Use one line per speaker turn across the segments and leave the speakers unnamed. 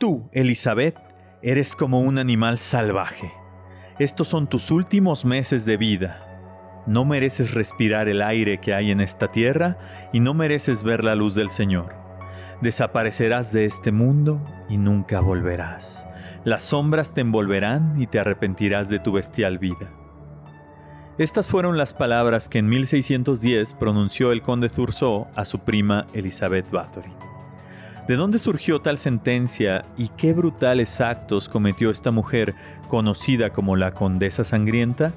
Tú, Elizabeth, eres como un animal salvaje. Estos son tus últimos meses de vida. No mereces respirar el aire que hay en esta tierra y no mereces ver la luz del Señor. Desaparecerás de este mundo y nunca volverás. Las sombras te envolverán y te arrepentirás de tu bestial vida. Estas fueron las palabras que en 1610 pronunció el conde Thurso a su prima Elizabeth Bathory. ¿De dónde surgió tal sentencia y qué brutales actos cometió esta mujer conocida como la Condesa Sangrienta?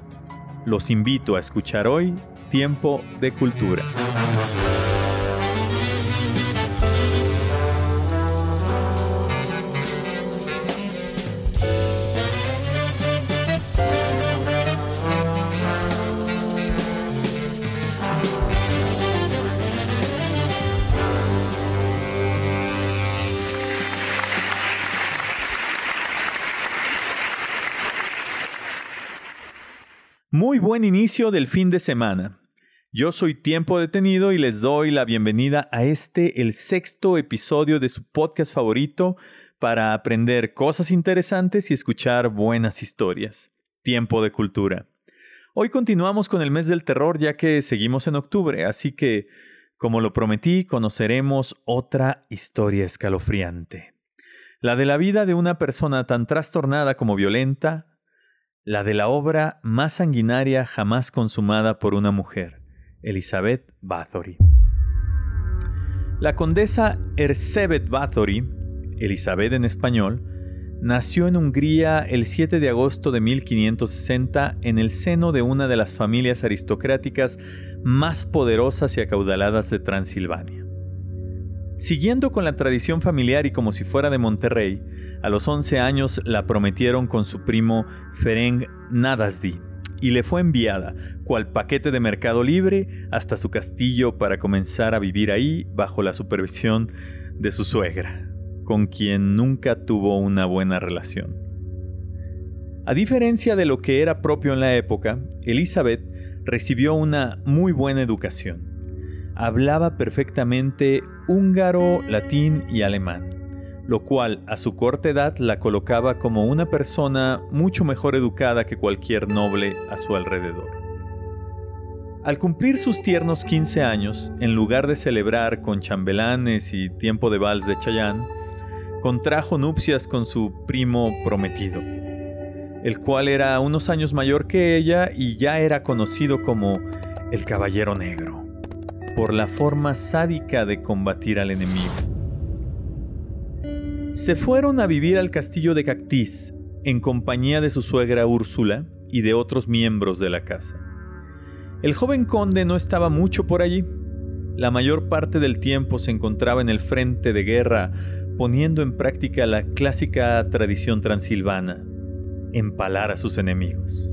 Los invito a escuchar hoy Tiempo de Cultura. Muy buen inicio del fin de semana. Yo soy Tiempo Detenido y les doy la bienvenida a este, el sexto episodio de su podcast favorito para aprender cosas interesantes y escuchar buenas historias. Tiempo de Cultura. Hoy continuamos con el mes del terror ya que seguimos en octubre, así que, como lo prometí, conoceremos otra historia escalofriante. La de la vida de una persona tan trastornada como violenta, la de la obra más sanguinaria jamás consumada por una mujer, Elizabeth Bathory. La condesa Erzsébet Bathory, Elizabeth en español, nació en Hungría el 7 de agosto de 1560 en el seno de una de las familias aristocráticas más poderosas y acaudaladas de Transilvania. Siguiendo con la tradición familiar y como si fuera de Monterrey, a los 11 años la prometieron con su primo Ferenc Nadasdi y le fue enviada, cual paquete de mercado libre, hasta su castillo para comenzar a vivir ahí bajo la supervisión de su suegra, con quien nunca tuvo una buena relación. A diferencia de lo que era propio en la época, Elizabeth recibió una muy buena educación. Hablaba perfectamente húngaro, latín y alemán lo cual a su corta edad la colocaba como una persona mucho mejor educada que cualquier noble a su alrededor. Al cumplir sus tiernos 15 años, en lugar de celebrar con chambelanes y tiempo de vals de Chayán, contrajo nupcias con su primo prometido, el cual era unos años mayor que ella y ya era conocido como el Caballero Negro, por la forma sádica de combatir al enemigo. Se fueron a vivir al castillo de Cactis en compañía de su suegra Úrsula y de otros miembros de la casa. El joven conde no estaba mucho por allí. La mayor parte del tiempo se encontraba en el frente de guerra poniendo en práctica la clásica tradición transilvana, empalar a sus enemigos.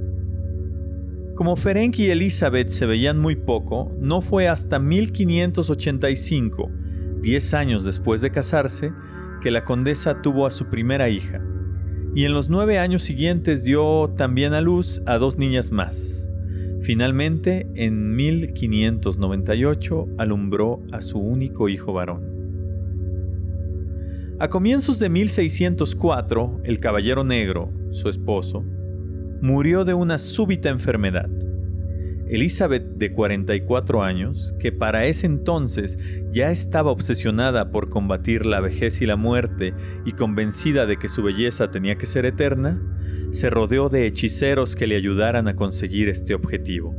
Como Ferenc y Elizabeth se veían muy poco, no fue hasta 1585, diez años después de casarse, que la condesa tuvo a su primera hija, y en los nueve años siguientes dio también a luz a dos niñas más. Finalmente, en 1598 alumbró a su único hijo varón. A comienzos de 1604, el Caballero Negro, su esposo, murió de una súbita enfermedad. Elizabeth, de 44 años, que para ese entonces ya estaba obsesionada por combatir la vejez y la muerte y convencida de que su belleza tenía que ser eterna, se rodeó de hechiceros que le ayudaran a conseguir este objetivo.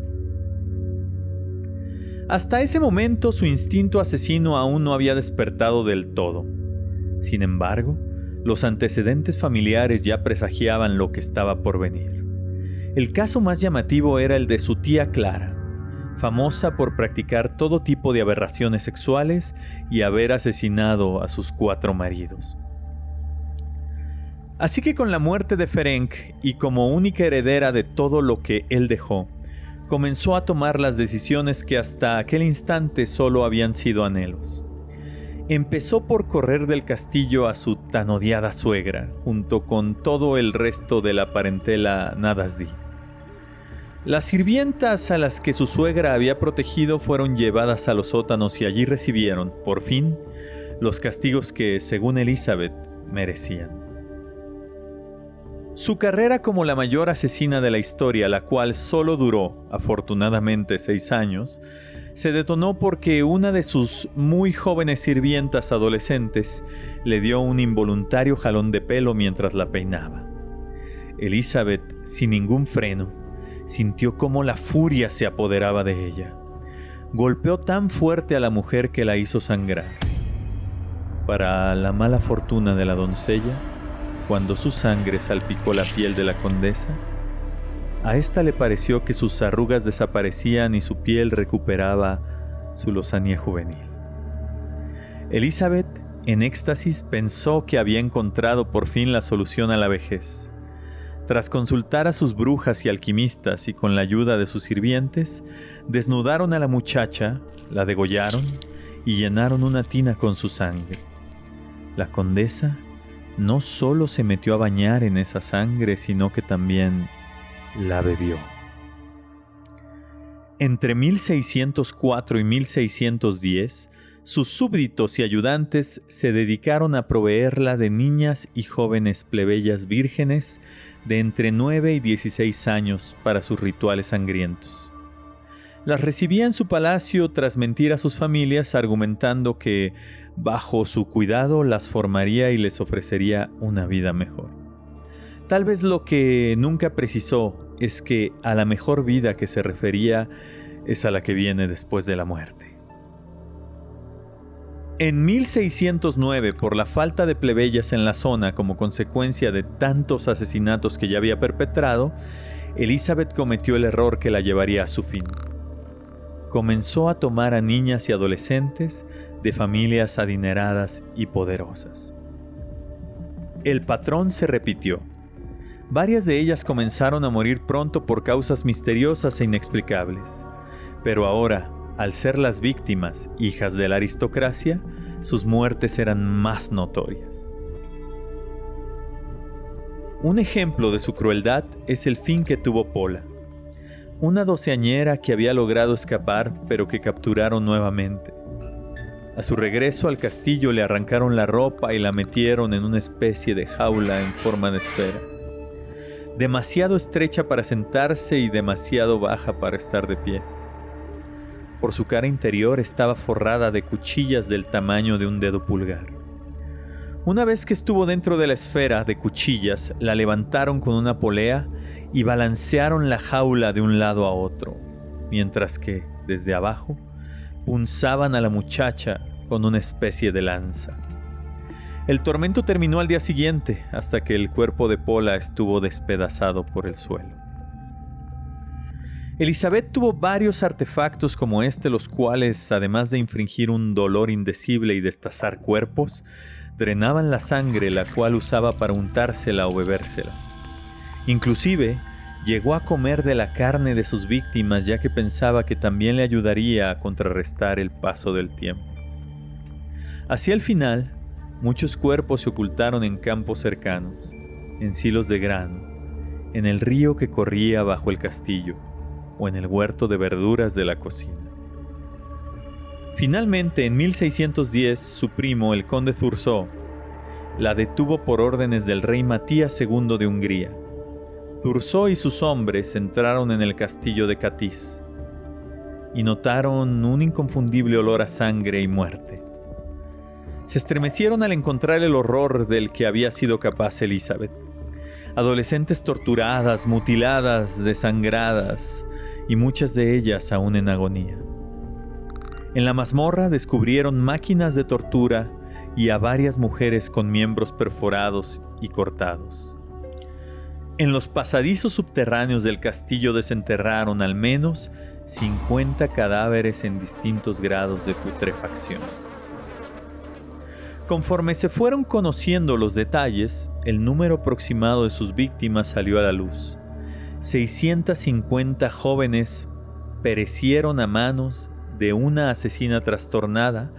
Hasta ese momento su instinto asesino aún no había despertado del todo. Sin embargo, los antecedentes familiares ya presagiaban lo que estaba por venir. El caso más llamativo era el de su tía Clara, famosa por practicar todo tipo de aberraciones sexuales y haber asesinado a sus cuatro maridos. Así que con la muerte de Ferenc y como única heredera de todo lo que él dejó, comenzó a tomar las decisiones que hasta aquel instante solo habían sido anhelos. Empezó por correr del castillo a su tan odiada suegra, junto con todo el resto de la parentela Nadasdi. Las sirvientas a las que su suegra había protegido fueron llevadas a los sótanos y allí recibieron, por fin, los castigos que, según Elizabeth, merecían. Su carrera como la mayor asesina de la historia, la cual solo duró, afortunadamente, seis años, se detonó porque una de sus muy jóvenes sirvientas adolescentes le dio un involuntario jalón de pelo mientras la peinaba. Elizabeth, sin ningún freno, sintió cómo la furia se apoderaba de ella. Golpeó tan fuerte a la mujer que la hizo sangrar. Para la mala fortuna de la doncella, cuando su sangre salpicó la piel de la condesa, a ésta le pareció que sus arrugas desaparecían y su piel recuperaba su lozanía juvenil. Elizabeth, en éxtasis, pensó que había encontrado por fin la solución a la vejez. Tras consultar a sus brujas y alquimistas y con la ayuda de sus sirvientes, desnudaron a la muchacha, la degollaron y llenaron una tina con su sangre. La condesa no solo se metió a bañar en esa sangre, sino que también la bebió. Entre 1604 y 1610, sus súbditos y ayudantes se dedicaron a proveerla de niñas y jóvenes plebeyas vírgenes de entre 9 y 16 años para sus rituales sangrientos. Las recibía en su palacio tras mentir a sus familias argumentando que bajo su cuidado las formaría y les ofrecería una vida mejor. Tal vez lo que nunca precisó es que a la mejor vida que se refería es a la que viene después de la muerte. En 1609, por la falta de plebeyas en la zona como consecuencia de tantos asesinatos que ya había perpetrado, Elizabeth cometió el error que la llevaría a su fin. Comenzó a tomar a niñas y adolescentes de familias adineradas y poderosas. El patrón se repitió. Varias de ellas comenzaron a morir pronto por causas misteriosas e inexplicables. Pero ahora, al ser las víctimas hijas de la aristocracia, sus muertes eran más notorias. Un ejemplo de su crueldad es el fin que tuvo Pola, una doceañera que había logrado escapar pero que capturaron nuevamente. A su regreso al castillo le arrancaron la ropa y la metieron en una especie de jaula en forma de esfera demasiado estrecha para sentarse y demasiado baja para estar de pie. Por su cara interior estaba forrada de cuchillas del tamaño de un dedo pulgar. Una vez que estuvo dentro de la esfera de cuchillas, la levantaron con una polea y balancearon la jaula de un lado a otro, mientras que, desde abajo, punzaban a la muchacha con una especie de lanza. El tormento terminó al día siguiente, hasta que el cuerpo de Pola estuvo despedazado por el suelo. Elizabeth tuvo varios artefactos como este, los cuales, además de infringir un dolor indecible y destazar cuerpos, drenaban la sangre la cual usaba para untársela o bebérsela. Inclusive, llegó a comer de la carne de sus víctimas ya que pensaba que también le ayudaría a contrarrestar el paso del tiempo. Hacia el final, Muchos cuerpos se ocultaron en campos cercanos, en silos de grano, en el río que corría bajo el castillo o en el huerto de verduras de la cocina. Finalmente, en 1610, su primo, el conde Zurzó, la detuvo por órdenes del rey Matías II de Hungría. Zurzó y sus hombres entraron en el castillo de Catiz y notaron un inconfundible olor a sangre y muerte se estremecieron al encontrar el horror del que había sido capaz Elizabeth. Adolescentes torturadas, mutiladas, desangradas, y muchas de ellas aún en agonía. En la mazmorra descubrieron máquinas de tortura y a varias mujeres con miembros perforados y cortados. En los pasadizos subterráneos del castillo desenterraron al menos 50 cadáveres en distintos grados de putrefacción. Conforme se fueron conociendo los detalles, el número aproximado de sus víctimas salió a la luz. 650 jóvenes perecieron a manos de una asesina trastornada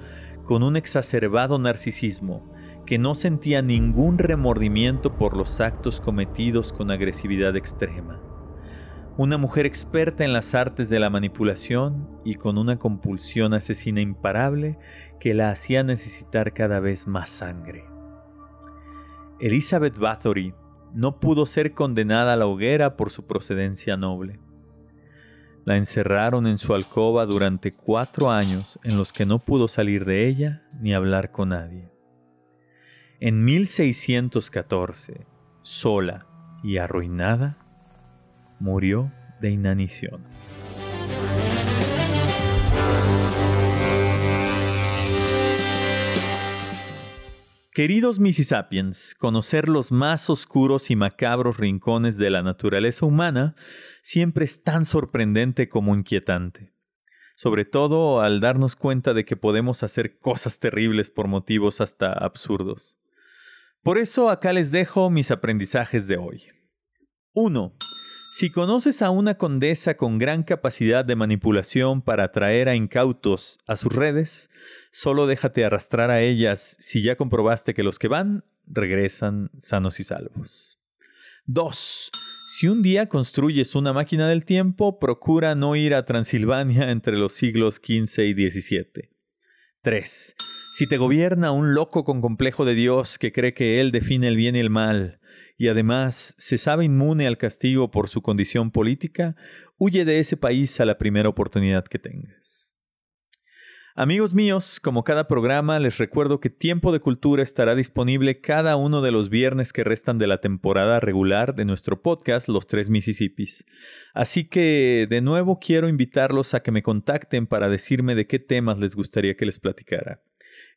con un exacerbado narcisismo que no sentía ningún remordimiento por los actos cometidos con agresividad extrema una mujer experta en las artes de la manipulación y con una compulsión asesina imparable que la hacía necesitar cada vez más sangre. Elizabeth Bathory no pudo ser condenada a la hoguera por su procedencia noble. La encerraron en su alcoba durante cuatro años en los que no pudo salir de ella ni hablar con nadie. En 1614, sola y arruinada, murió de inanición. Queridos Mississippians, conocer los más oscuros y macabros rincones de la naturaleza humana siempre es tan sorprendente como inquietante, sobre todo al darnos cuenta de que podemos hacer cosas terribles por motivos hasta absurdos. Por eso acá les dejo mis aprendizajes de hoy. 1. Si conoces a una condesa con gran capacidad de manipulación para atraer a incautos a sus redes, solo déjate arrastrar a ellas si ya comprobaste que los que van regresan sanos y salvos. 2. Si un día construyes una máquina del tiempo, procura no ir a Transilvania entre los siglos XV y XVII. 3. Si te gobierna un loco con complejo de Dios que cree que él define el bien y el mal, y además se sabe inmune al castigo por su condición política, huye de ese país a la primera oportunidad que tengas. Amigos míos, como cada programa, les recuerdo que Tiempo de Cultura estará disponible cada uno de los viernes que restan de la temporada regular de nuestro podcast Los Tres Mississippis. Así que, de nuevo, quiero invitarlos a que me contacten para decirme de qué temas les gustaría que les platicara.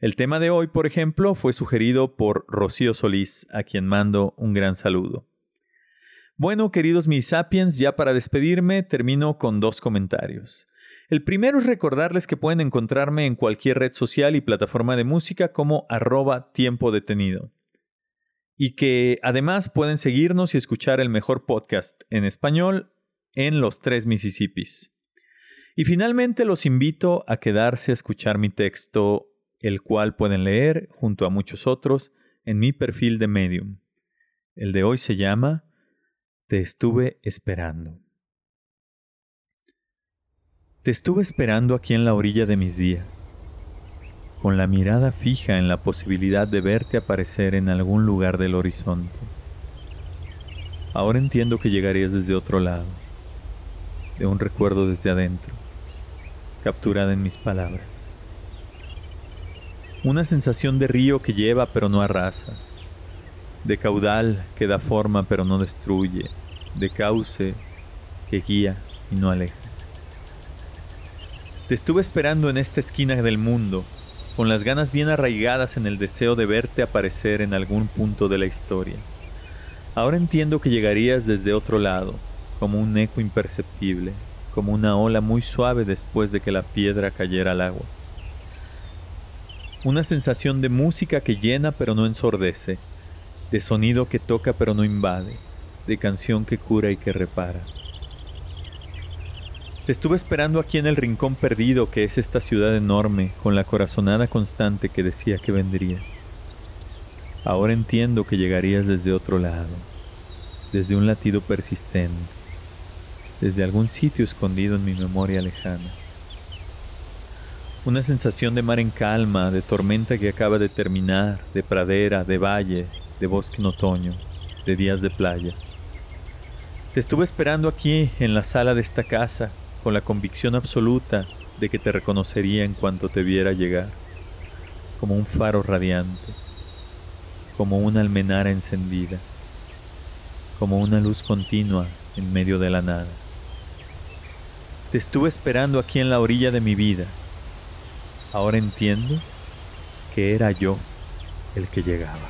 El tema de hoy, por ejemplo, fue sugerido por Rocío Solís, a quien mando un gran saludo. Bueno, queridos mis sapiens, ya para despedirme termino con dos comentarios. El primero es recordarles que pueden encontrarme en cualquier red social y plataforma de música como arroba tiempo detenido. Y que además pueden seguirnos y escuchar el mejor podcast en español en los tres Mississippis. Y finalmente los invito a quedarse a escuchar mi texto el cual pueden leer junto a muchos otros en mi perfil de Medium. El de hoy se llama Te estuve esperando. Te estuve esperando aquí en la orilla de mis días, con la mirada fija en la posibilidad de verte aparecer en algún lugar del horizonte. Ahora entiendo que llegarías desde otro lado, de un recuerdo desde adentro, capturada en mis palabras. Una sensación de río que lleva pero no arrasa, de caudal que da forma pero no destruye, de cauce que guía y no aleja. Te estuve esperando en esta esquina del mundo, con las ganas bien arraigadas en el deseo de verte aparecer en algún punto de la historia. Ahora entiendo que llegarías desde otro lado, como un eco imperceptible, como una ola muy suave después de que la piedra cayera al agua. Una sensación de música que llena pero no ensordece, de sonido que toca pero no invade, de canción que cura y que repara. Te estuve esperando aquí en el rincón perdido que es esta ciudad enorme, con la corazonada constante que decía que vendrías. Ahora entiendo que llegarías desde otro lado, desde un latido persistente, desde algún sitio escondido en mi memoria lejana. Una sensación de mar en calma, de tormenta que acaba de terminar, de pradera, de valle, de bosque en otoño, de días de playa. Te estuve esperando aquí, en la sala de esta casa, con la convicción absoluta de que te reconocería en cuanto te viera llegar, como un faro radiante, como una almenara encendida, como una luz continua en medio de la nada. Te estuve esperando aquí en la orilla de mi vida, Ahora entiendo que era yo el que llegaba.